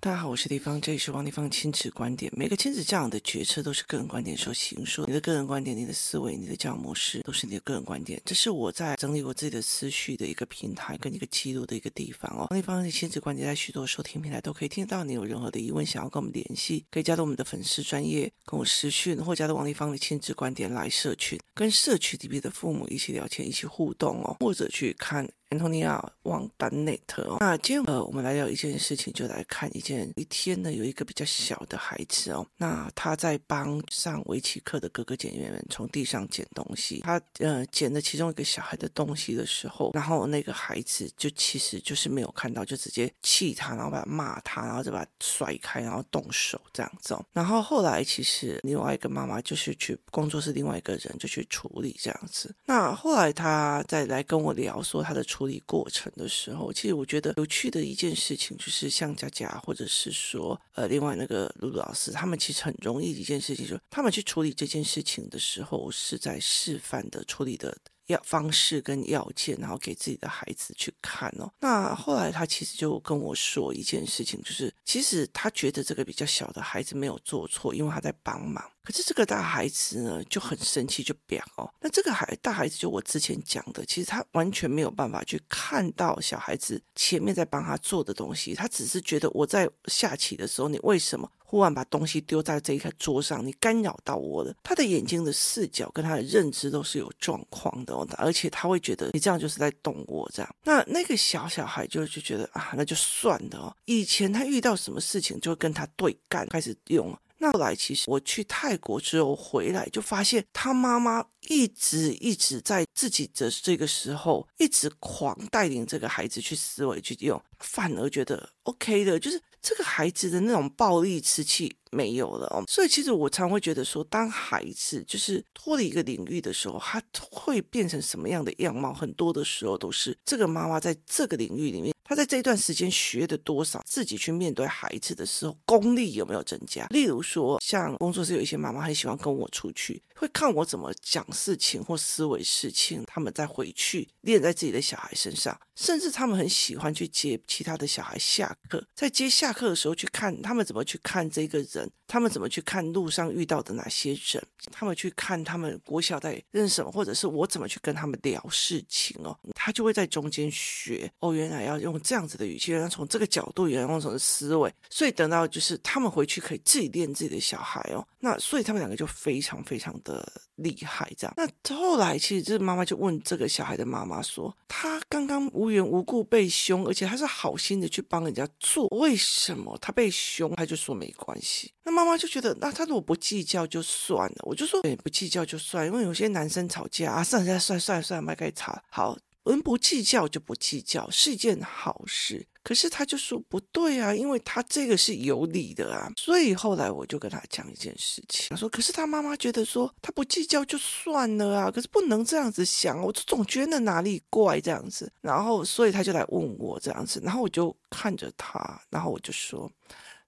大家好，我是丽芳，这里是王丽芳亲子观点。每个亲子教养的决策都是个人观点所形塑，你的个人观点、你的思维、你的教养模式都是你的个人观点。这是我在整理我自己的思绪的一个平台跟一个记录的一个地方哦。王丽芳的亲子观点在许多收听平台都可以听得到。你有任何的疑问想要跟我们联系，可以加入我们的粉丝专业跟我私讯，或加入王丽芳的亲子观点来社群，跟社区里面的父母一起聊天、一起互动哦，或者去看。Antonia 王丹内特哦，那今天呃，我们来聊一件事情，就来看一件。一天呢，有一个比较小的孩子哦，那他在帮上围棋课的哥哥姐姐们从地上捡东西。他呃捡了其中一个小孩的东西的时候，然后那个孩子就其实就是没有看到，就直接气他，然后把他骂他，然后就把他甩开，然后动手这样子哦。然后后来其实另外一个妈妈就是去工作室，另外一个人就去处理这样子。那后来他再来跟我聊说他的。处处理过程的时候，其实我觉得有趣的一件事情，就是像佳佳或者是说呃，另外那个露露老师，他们其实很容易一件事情，就是他们去处理这件事情的时候，是在示范的处理的。要方式跟要件，然后给自己的孩子去看哦。那后来他其实就跟我说一件事情，就是其实他觉得这个比较小的孩子没有做错，因为他在帮忙。可是这个大孩子呢就很生气，就表哦。那这个孩大孩子就我之前讲的，其实他完全没有办法去看到小孩子前面在帮他做的东西，他只是觉得我在下棋的时候，你为什么？忽然把东西丢在这一个桌上，你干扰到我了。他的眼睛的视角跟他的认知都是有状况的哦，而且他会觉得你这样就是在动我这样。那那个小小孩就就觉得啊，那就算了哦。以前他遇到什么事情就会跟他对干，开始用。那后来其实我去泰国之后回来，就发现他妈妈一直一直在自己的这个时候，一直狂带领这个孩子去思维去用，反而觉得 OK 的，就是。这个孩子的那种暴力之气没有了哦，所以其实我常会觉得说，当孩子就是脱离一个领域的时候，他会变成什么样的样貌？很多的时候都是这个妈妈在这个领域里面，他在这段时间学的多少，自己去面对孩子的时候，功力有没有增加？例如说，像工作室有一些妈妈很喜欢跟我出去，会看我怎么讲事情或思维事情，他们再回去练在自己的小孩身上，甚至他们很喜欢去接其他的小孩下课，在接。下课的时候去看他们怎么去看这个人，他们怎么去看路上遇到的哪些人，他们去看他们国小在认识什么，或者是我怎么去跟他们聊事情哦，他就会在中间学哦，原来要用这样子的语气，原来从这个角度，原来用什么思维，所以等到就是他们回去可以自己练自己的小孩哦，那所以他们两个就非常非常的厉害这样。那后来其实这妈妈就问这个小孩的妈妈说，他刚刚无缘无故被凶，而且他是好心的去帮人家做，为什么？他被凶，他就说没关系。那妈妈就觉得，那他如果不计较就算了。我就说，对，不计较就算，因为有些男生吵架啊，算了算了算了算了，麦该吵。好，我们不计较就不计较，是一件好事。可是他就说不对啊，因为他这个是有理的啊。所以后来我就跟他讲一件事情，他说，可是他妈妈觉得说他不计较就算了啊，可是不能这样子想，我就总觉得哪里怪这样子。然后所以他就来问我这样子，然后我就看着他，然后我就说，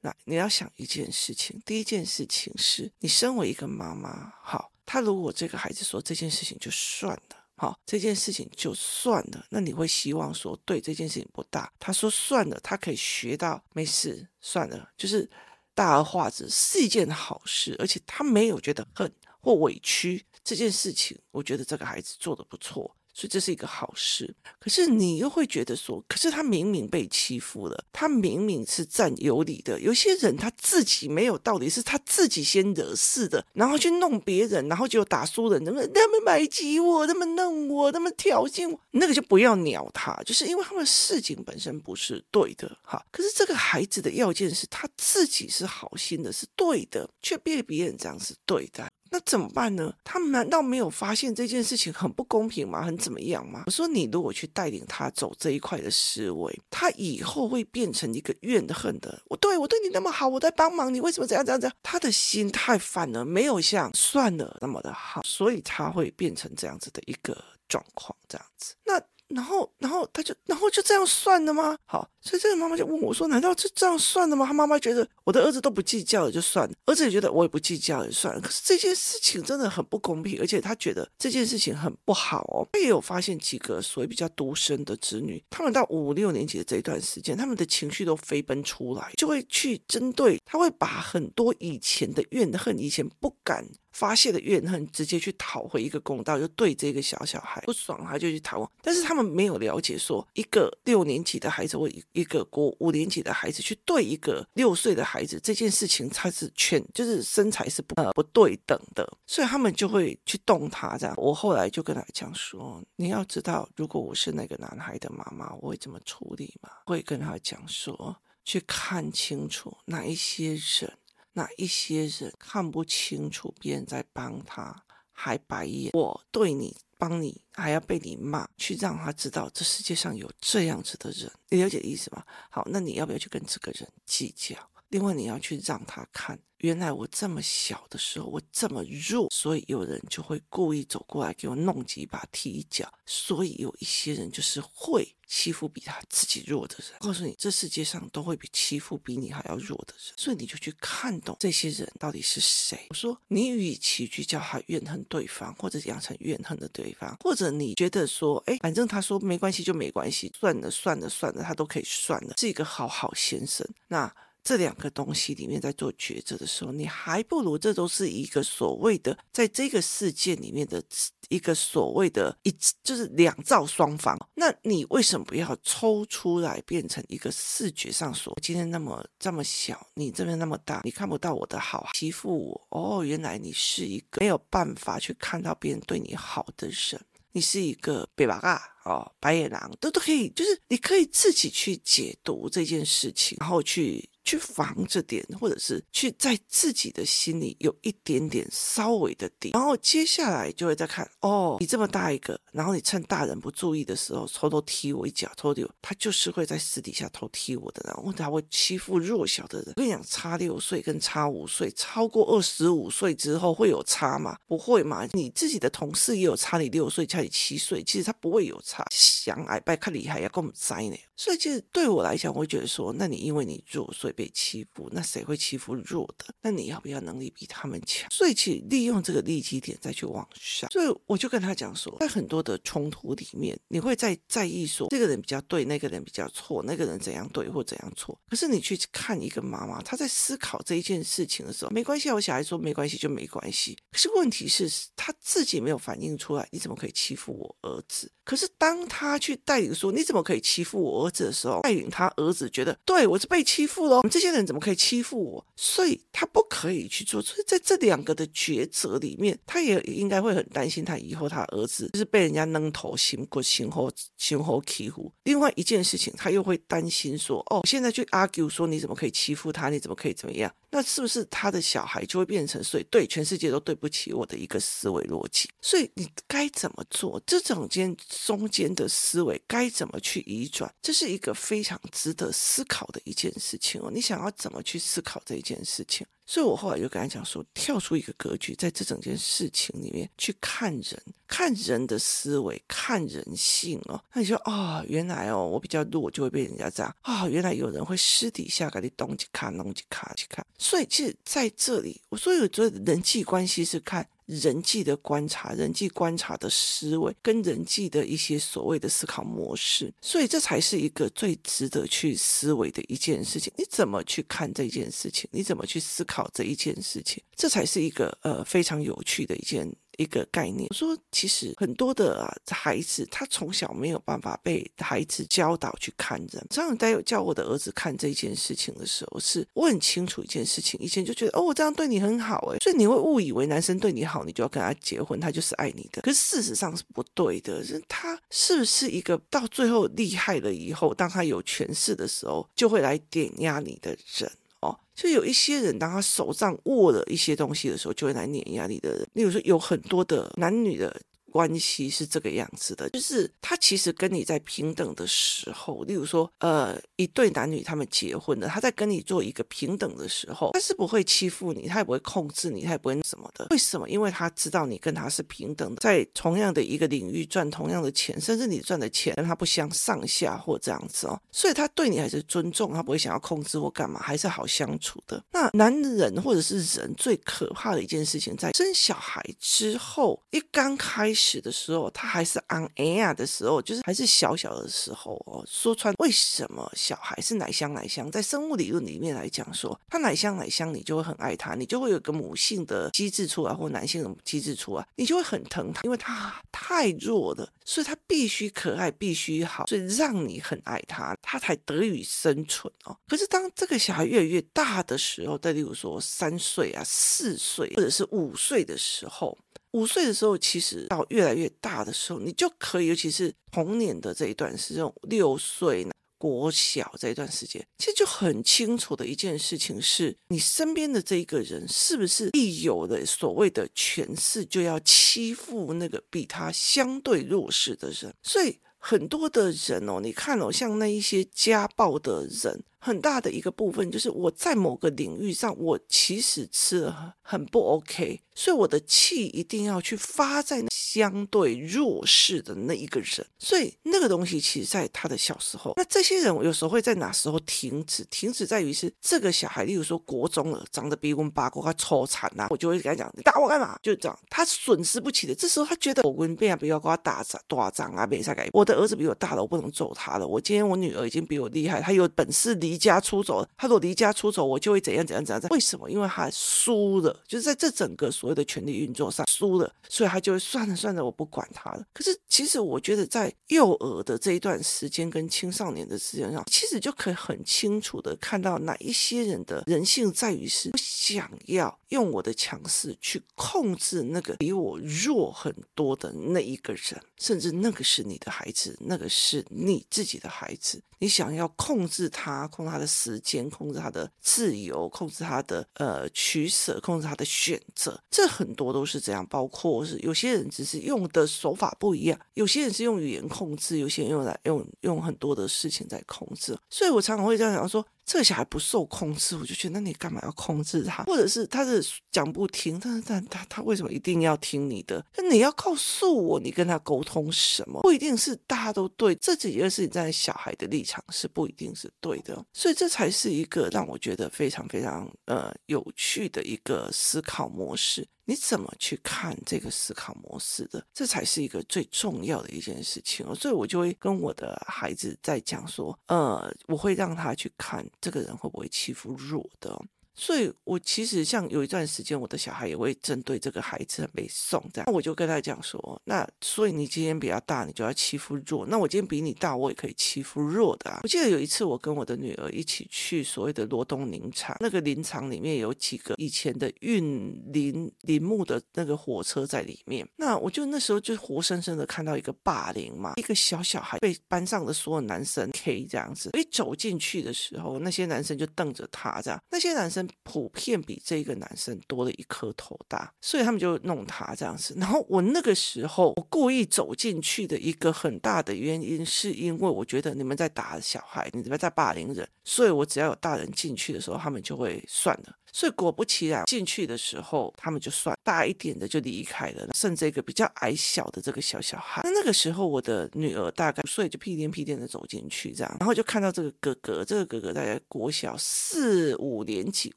那你要想一件事情，第一件事情是你身为一个妈妈，好，他如果这个孩子说这件事情就算了。好，这件事情就算了。那你会希望说，对这件事情不大。他说算了，他可以学到，没事，算了，就是大而化之是一件好事，而且他没有觉得恨或委屈。这件事情，我觉得这个孩子做得不错。所以这是一个好事，可是你又会觉得说，可是他明明被欺负了，他明明是占有理的。有些人他自己没有道理，是他自己先惹事的，然后去弄别人，然后就打输人，他们他们排挤我，他们弄我，他们挑衅我，那个就不要鸟他，就是因为他们事情本身不是对的哈。可是这个孩子的要件是他自己是好心的，是对的，却被别人这样是对的。那怎么办呢？他难道没有发现这件事情很不公平吗？很怎么样吗？我说，你如果去带领他走这一块的思维，他以后会变成一个怨恨的。我对我对你那么好，我在帮忙你，为什么这样这样这样？他的心态反而没有像算了那么的好，所以他会变成这样子的一个状况，这样子。那然后，然后他就，然后就这样算了吗？好，所以这个妈妈就问我说：“难道就这样算了吗？”他妈妈觉得我的儿子都不计较了，就算了。儿子也觉得我也不计较也算了。可是这件事情真的很不公平，而且他觉得这件事情很不好哦。他也有发现几个所谓比较独生的子女，他们到五六年级的这一段时间，他们的情绪都飞奔出来，就会去针对，他会把很多以前的怨恨，以前不敢。发泄的怨恨，直接去讨回一个公道，就对这个小小孩不爽，他就去讨。但是他们没有了解说，一个六年级的孩子或一一个国五年级的孩子去对一个六岁的孩子这件事情，他是全就是身材是不呃不对等的，所以他们就会去动他这样。我后来就跟他讲说，你要知道，如果我是那个男孩的妈妈，我会怎么处理嘛？会跟他讲说，去看清楚哪一些人。那一些人看不清楚别人在帮他，还白眼。我对你帮你，还要被你骂，去让他知道这世界上有这样子的人，你了解意思吗？好，那你要不要去跟这个人计较？另外，你要去让他看，原来我这么小的时候，我这么弱，所以有人就会故意走过来给我弄几把踢一脚。所以有一些人就是会欺负比他自己弱的人。告诉你，这世界上都会比欺负比你还要弱的人。所以你就去看懂这些人到底是谁。我说，你与其去叫他怨恨对方，或者养成怨恨的对方，或者你觉得说，哎，反正他说没关系就没关系，算了算了算了，他都可以算了，是一个好好先生。那。这两个东西里面，在做抉择的时候，你还不如这都是一个所谓的，在这个世界里面的一个所谓的，一就是两造双方。那你为什么不要抽出来变成一个视觉上说，今天那么这么小，你这边那么大，你看不到我的好，欺负我哦，原来你是一个没有办法去看到别人对你好的人，你是一个白目啊哦，白眼狼都都可以，就是你可以自己去解读这件事情，然后去。去防着点，或者是去在自己的心里有一点点稍微的底，然后接下来就会再看哦，你这么大一个，然后你趁大人不注意的时候偷偷踢我一脚，偷偷他就是会在私底下偷踢我的，然后他会欺负弱小的人。我跟你讲，差六岁跟差五岁，超过二十五岁之后会有差吗？不会嘛？你自己的同事也有差你六岁，差你七岁，其实他不会有差。想矮拜看厉害要跟我们栽呢，所以其实对我来讲，我会觉得说，那你因为你弱，所以。被欺负，那谁会欺负弱的？那你要不要能力比他们强？所以，去利用这个利基点再去往上。所以，我就跟他讲说，在很多的冲突里面，你会在在意说这个人比较对，那个人比较错，那个人怎样对或怎样错。可是，你去看一个妈妈，她在思考这一件事情的时候，没关系，我小孩说没关系就没关系。可是问题是，他自己没有反应出来，你怎么可以欺负我儿子？可是，当他去带领说你怎么可以欺负我儿子的时候，带领他儿子觉得对我是被欺负了。我们这些人怎么可以欺负我？所以他不可以去做。所以在这两个的抉择里面，他也应该会很担心，他以后他儿子就是被人家扔头、行过、行后、行后欺负。另外一件事情，他又会担心说：哦，现在去 argue 说你怎么可以欺负他？你怎么可以怎么样？那是不是他的小孩就会变成所以对全世界都对不起我的一个思维逻辑？所以你该怎么做？这种间中间的思维该怎么去移转？这是一个非常值得思考的一件事情哦。你想要怎么去思考这一件事情？所以我后来就跟他讲说，跳出一个格局，在这整件事情里面去看人，看人的思维，看人性哦。那你说、哦，原来哦，我比较弱，就会被人家这样啊、哦。原来有人会私底下给你东西看，弄几卡，去看。所以其实在这里，我所以我觉得人际关系是看。人际的观察，人际观察的思维，跟人际的一些所谓的思考模式，所以这才是一个最值得去思维的一件事情。你怎么去看这件事情？你怎么去思考这一件事情？这才是一个呃非常有趣的一件。一个概念，我说其实很多的、孩子，他从小没有办法被孩子教导去看人。常常在有叫我的儿子看这件事情的时候，是我很清楚一件事情。以前就觉得哦，我这样对你很好诶，所以你会误以为男生对你好，你就要跟他结婚，他就是爱你的。可是事实上是不对的，是他是不是一个到最后厉害了以后，当他有权势的时候，就会来点压你的人。哦，就有一些人，当他手上握了一些东西的时候，就会来碾压你的人。例如说，有很多的男女的关系是这个样子的，就是他其实跟你在平等的时候，例如说，呃，一对男女他们结婚了，他在跟你做一个平等的时候，他是不会欺负你，他也不会控制你，他也不会什么的。为什么？因为他知道你跟他是平等的，在同样的一个领域赚同样的钱，甚至你赚的钱跟他不相上下或这样子哦，所以他对你还是尊重，他不会想要控制或干嘛，还是好相处的。那男人或者是人最可怕的一件事情，在生小孩之后，一刚开始的时候，他还是 on air 的时候，就是还是小小的时候哦。说穿为什么小孩是奶香奶香，在生物理论里面来讲说，他奶香奶香，你就会很爱他，你就会有个母性的机制出来，或男性的机制出来，你就会很疼他，因为他太弱了，所以他必须可爱，必须好，所以让你很爱他，他才得以生存哦。可是当这个小孩越来越大的时候，再例如说三岁啊、四岁或者是五岁的时候。五岁的时候，其实到越来越大的时候，你就可以，尤其是童年的这一段时间，六岁呢，国小这一段时间，其实就很清楚的一件事情是，你身边的这一个人是不是一有的所谓的权势，就要欺负那个比他相对弱势的人，所以很多的人哦，你看哦，像那一些家暴的人。很大的一个部分就是我在某个领域上，我其实吃了很不 OK，所以我的气一定要去发在相对弱势的那一个人。所以那个东西其实在他的小时候，那这些人我有时候会在哪时候停止？停止在于是这个小孩，例如说国中了，长得比我们八国他抽惨呐，我就会跟他讲：“你打我干嘛？”就这样，他损失不起的。这时候他觉得我跟别人比较跟他打仗打仗啊，没啥改。我的儿子比我大了，我不能揍他了。我今天我女儿已经比我厉害，她有本事离离家出走，他如果离家出走，我就会怎样怎样怎样。为什么？因为他输了，就是在这整个所谓的权力运作上输了，所以他就会算了算了，我不管他了。可是其实我觉得，在幼儿的这一段时间跟青少年的时间上，其实就可以很清楚的看到哪一些人的人性在于是我想要用我的强势去控制那个比我弱很多的那一个人，甚至那个是你的孩子，那个是你自己的孩子。你想要控制他，控制他的时间，控制他的自由，控制他的呃取舍，控制他的选择，这很多都是这样。包括是有些人只是用的手法不一样，有些人是用语言控制，有些人用来用用很多的事情在控制。所以我常常会这样想说。这个小孩不受控制，我就觉得那你干嘛要控制他？或者是他是讲不听，但是但他他为什么一定要听你的？那你要告诉我，你跟他沟通什么？不一定是大家都对，这几件事情在小孩的立场是不一定是对的，所以这才是一个让我觉得非常非常呃有趣的一个思考模式。你怎么去看这个思考模式的？这才是一个最重要的一件事情哦。所以我就会跟我的孩子在讲说，呃，我会让他去看这个人会不会欺负弱的。所以，我其实像有一段时间，我的小孩也会针对这个孩子很被送这样，那我就跟他讲说，那所以你今天比较大，你就要欺负弱。那我今天比你大，我也可以欺负弱的啊。我记得有一次，我跟我的女儿一起去所谓的罗东林场，那个林场里面有几个以前的运林林木的那个火车在里面。那我就那时候就活生生的看到一个霸凌嘛，一个小小孩被班上的所有男生 K 这样子。一走进去的时候，那些男生就瞪着他这样，那些男生。普遍比这个男生多了一颗头大，所以他们就弄他这样子。然后我那个时候，我故意走进去的一个很大的原因，是因为我觉得你们在打小孩，你们在霸凌人，所以我只要有大人进去的时候，他们就会算了。所以果不其然，进去的时候他们就算大一点的就离开了，剩这个比较矮小的这个小小孩。那那个时候我的女儿大概所以就屁颠屁颠的走进去，这样，然后就看到这个哥哥，这个哥哥大概国小四五年级，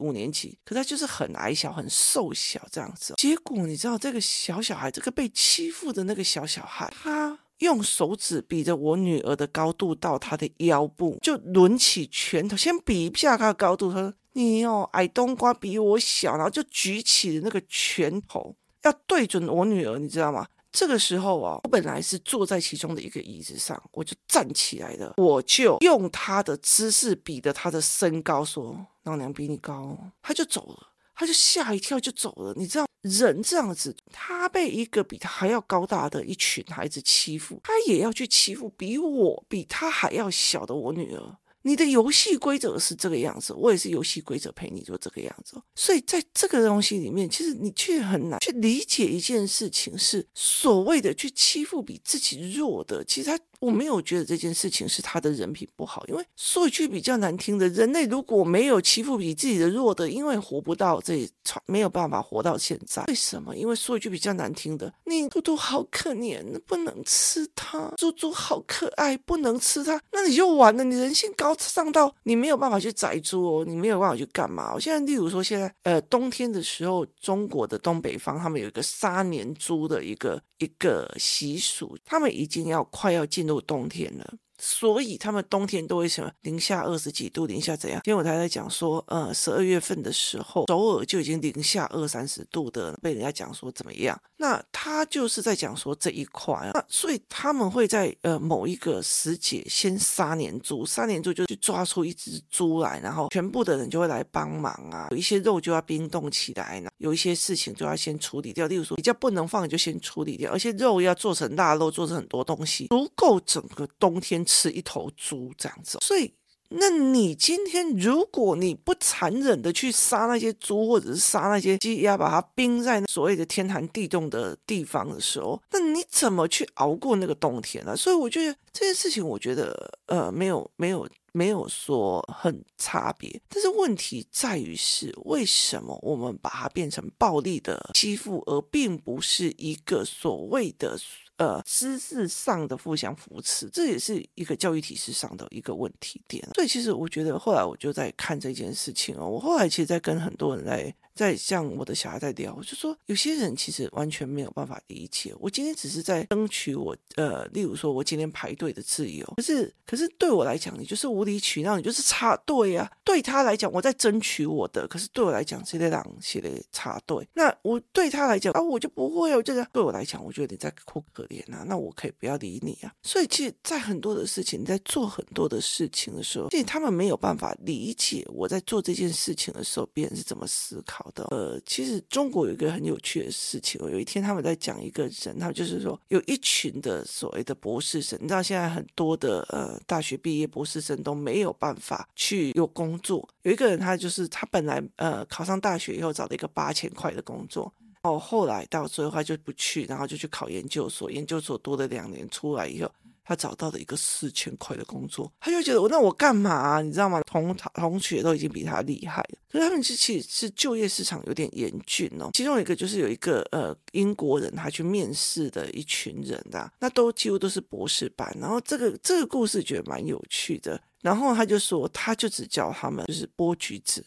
五年级，可他就是很矮小，很瘦小这样子。结果你知道这个小小孩，这个被欺负的那个小小孩，他用手指比着我女儿的高度到他的腰部，就抡起拳头，先比一下他的高度，他说。你哦，矮冬瓜比我小，然后就举起了那个拳头，要对准我女儿，你知道吗？这个时候啊，我本来是坐在其中的一个椅子上，我就站起来了，我就用他的姿势比的他的身高，说老娘比你高，他就走了，他就吓一跳就走了。你知道，人这样子，他被一个比他还要高大的一群孩子欺负，他也要去欺负比我比他还要小的我女儿。你的游戏规则是这个样子，我也是游戏规则陪你做这个样子。所以在这个东西里面，其实你却很难去理解一件事情，是所谓的去欺负比自己弱的。其实他。我没有觉得这件事情是他的人品不好，因为说一句比较难听的，人类如果没有欺负比自己的弱的，因为活不到这一没有办法活到现在。为什么？因为说一句比较难听的，你猪猪好可怜，不能吃它；猪猪好可爱，不能吃它，那你就完了。你人性高尚到你没有办法去宰猪哦，你没有办法去干嘛？我现在例如说，现在呃冬天的时候，中国的东北方他们有一个杀年猪的一个一个习俗，他们已经要快要进入。有冬天了。所以他们冬天都会什么零下二十几度，零下怎样？今天我才在讲说，呃，十二月份的时候，首尔就已经零下二三十度的，被人家讲说怎么样？那他就是在讲说这一块啊，那所以他们会在呃某一个时节先杀年猪，杀年猪就去抓出一只猪来，然后全部的人就会来帮忙啊，有一些肉就要冰冻起来呢，有一些事情就要先处理掉，例如说比较不能放就先处理掉，而且肉要做成腊肉，做成很多东西，足够整个冬天。吃一头猪这样子，所以，那你今天如果你不残忍的去杀那些猪，或者是杀那些鸡鸭，把它冰在所谓的天寒地冻的地方的时候，那你怎么去熬过那个冬天呢？所以我觉得这件事情，我觉得呃，没有没有没有说很差别，但是问题在于是为什么我们把它变成暴力的欺负，而并不是一个所谓的。呃，知识上的互相扶持，这也是一个教育体系上的一个问题点。所以，其实我觉得后来我就在看这件事情哦。我后来其实，在跟很多人在。在像我的小孩在聊，我就说有些人其实完全没有办法理解。我今天只是在争取我呃，例如说我今天排队的自由。可是可是对我来讲，你就是无理取闹，你就是插队啊。对他来讲，我在争取我的，可是对我来讲，谁在让谁在插队？那我对他来讲啊，我就不会哦。这个对我来讲，我觉得你在哭可怜啊。那我可以不要理你啊。所以其实，在很多的事情，你在做很多的事情的时候，其实他们没有办法理解我在做这件事情的时候，别人是怎么思考。好的，呃，其实中国有一个很有趣的事情。有一天他们在讲一个人，他们就是说有一群的所谓的博士生，你知道现在很多的呃大学毕业博士生都没有办法去有工作。有一个人他就是他本来呃考上大学以后找了一个八千块的工作，哦，后来到最后他就不去，然后就去考研究所，研究所读了两年出来以后。他找到了一个四千块的工作，他就觉得我那我干嘛？你知道吗？同同学都已经比他厉害了，可是他们其实是就业市场有点严峻哦。其中一个就是有一个呃英国人，他去面试的一群人啊，那都几乎都是博士班。然后这个这个故事觉得蛮有趣的。然后他就说，他就只教他们就是剥橘子。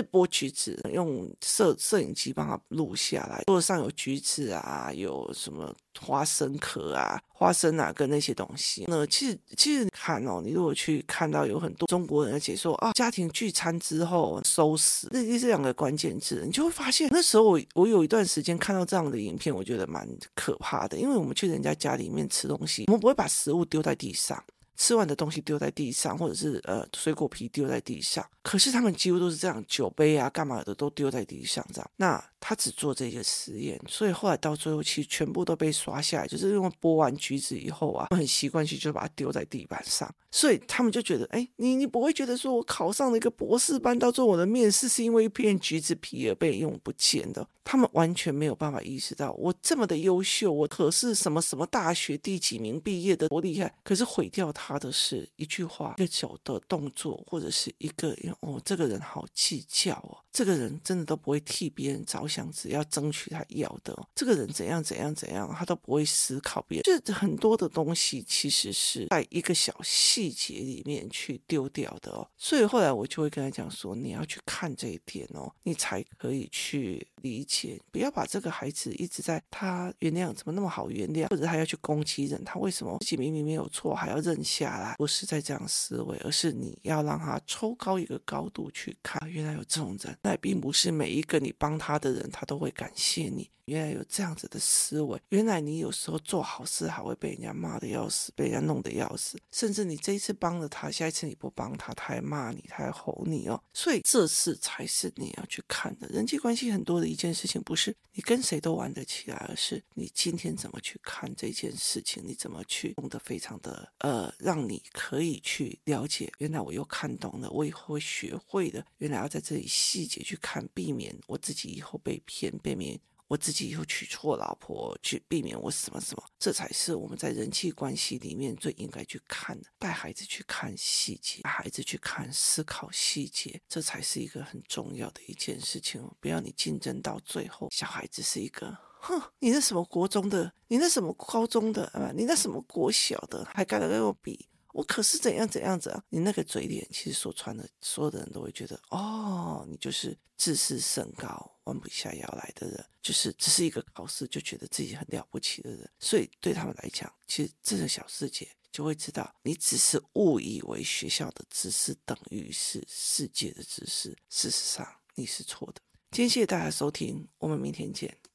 是剥橘子，用摄摄影机帮他录下来。桌子上有橘子啊，有什么花生壳啊、花生啊，跟那些东西。那其实其实看哦，你如果去看到有很多中国人在解说啊，家庭聚餐之后收拾，这这两个关键字，你就会发现那时候我我有一段时间看到这样的影片，我觉得蛮可怕的，因为我们去人家家里面吃东西，我们不会把食物丢在地上。吃完的东西丢在地上，或者是呃水果皮丢在地上，可是他们几乎都是这样，酒杯啊干嘛的都丢在地上这样。那他只做这个实验，所以后来到最后其实全部都被刷下来，就是因为剥完橘子以后啊，很习惯性就把它丢在地板上，所以他们就觉得，哎，你你不会觉得说我考上了一个博士班，到最后我的面试是因为一片橘子皮而被用不见的。他们完全没有办法意识到，我这么的优秀，我可是什么什么大学第几名毕业的，多厉害！可是毁掉他的是一句话、一个小的动作，或者是一个哦，这个人好计较哦，这个人真的都不会替别人着想，只要争取他要的。这个人怎样怎样怎样，他都不会思考别人。这很多的东西其实是在一个小细节里面去丢掉的哦。所以后来我就会跟他讲说，你要去看这一点哦，你才可以去理解。不要把这个孩子一直在他原谅怎么那么好原谅，或者他要去攻击人，他为什么自己明明没有错还要任性来？不是在这样思维，而是你要让他抽高一个高度去看，原来有这种人，那并不是每一个你帮他的人，他都会感谢你。原来有这样子的思维，原来你有时候做好事还会被人家骂得要死，被人家弄得要死，甚至你这一次帮了他，下一次你不帮他，他还骂你，他还吼你哦。所以这事才是你要去看的。人际关系很多的一件事情，不是你跟谁都玩得起来，而是你今天怎么去看这件事情，你怎么去弄得非常的呃，让你可以去了解。原来我又看懂了，我以后会学会的。原来要在这里细节去看，避免我自己以后被骗，避免。我自己以后娶错老婆，去避免我什么什么，这才是我们在人际关系里面最应该去看的。带孩子去看细节，孩子去看思考细节，这才是一个很重要的一件事情。不要你竞争到最后，小孩子是一个，哼，你那什么国中的，你那什么高中的啊，你那什么国小的，还敢来跟我比？我可是怎样怎样子啊？你那个嘴脸，其实说穿了，所有的人都会觉得，哦，你就是自视甚高、弯不下腰来的人，就是只是一个考试就觉得自己很了不起的人。所以对他们来讲，其实这个小世界就会知道，你只是误以为学校的知识等于是世界的知识，事实上你是错的。今天谢谢大家收听，我们明天见。